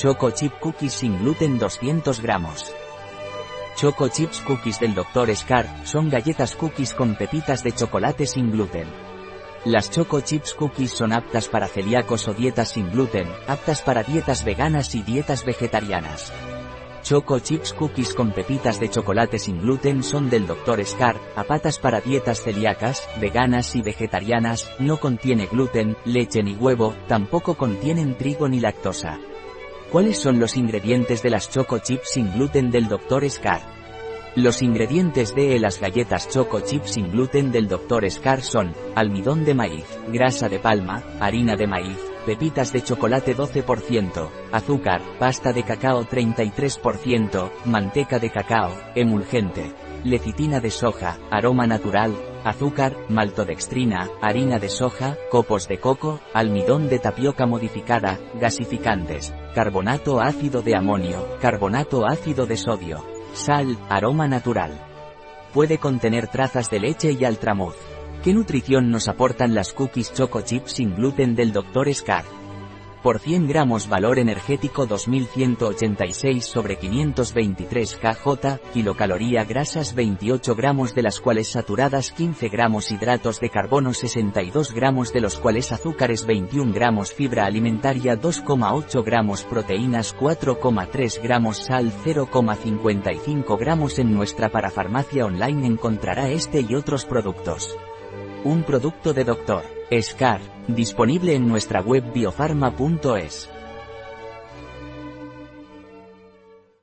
Choco Chip Cookies sin gluten 200 gramos. Choco Chips Cookies del Dr. Scar son galletas cookies con pepitas de chocolate sin gluten. Las Choco Chips Cookies son aptas para celíacos o dietas sin gluten, aptas para dietas veganas y dietas vegetarianas. Choco Chips Cookies con pepitas de chocolate sin gluten son del Dr. Scar, apatas para dietas celíacas, veganas y vegetarianas, no contiene gluten, leche ni huevo, tampoco contienen trigo ni lactosa. ¿Cuáles son los ingredientes de las Choco Chips sin gluten del Dr. Scar? Los ingredientes de las galletas Choco Chips sin gluten del Dr. Scar son, almidón de maíz, grasa de palma, harina de maíz, pepitas de chocolate 12%, azúcar, pasta de cacao 33%, manteca de cacao, emulgente, lecitina de soja, aroma natural, azúcar, maltodextrina, harina de soja, copos de coco, almidón de tapioca modificada, gasificantes, carbonato ácido de amonio, carbonato ácido de sodio, sal, aroma natural. Puede contener trazas de leche y altramuz. ¿Qué nutrición nos aportan las cookies Choco Chips sin gluten del Dr. Scar? Por 100 gramos valor energético 2186 sobre 523 kJ, kilocaloría grasas 28 gramos de las cuales saturadas 15 gramos hidratos de carbono 62 gramos de los cuales azúcares 21 gramos fibra alimentaria 2,8 gramos proteínas 4,3 gramos sal 0,55 gramos en nuestra parafarmacia online encontrará este y otros productos. Un producto de Dr. Scar, disponible en nuestra web biofarma.es.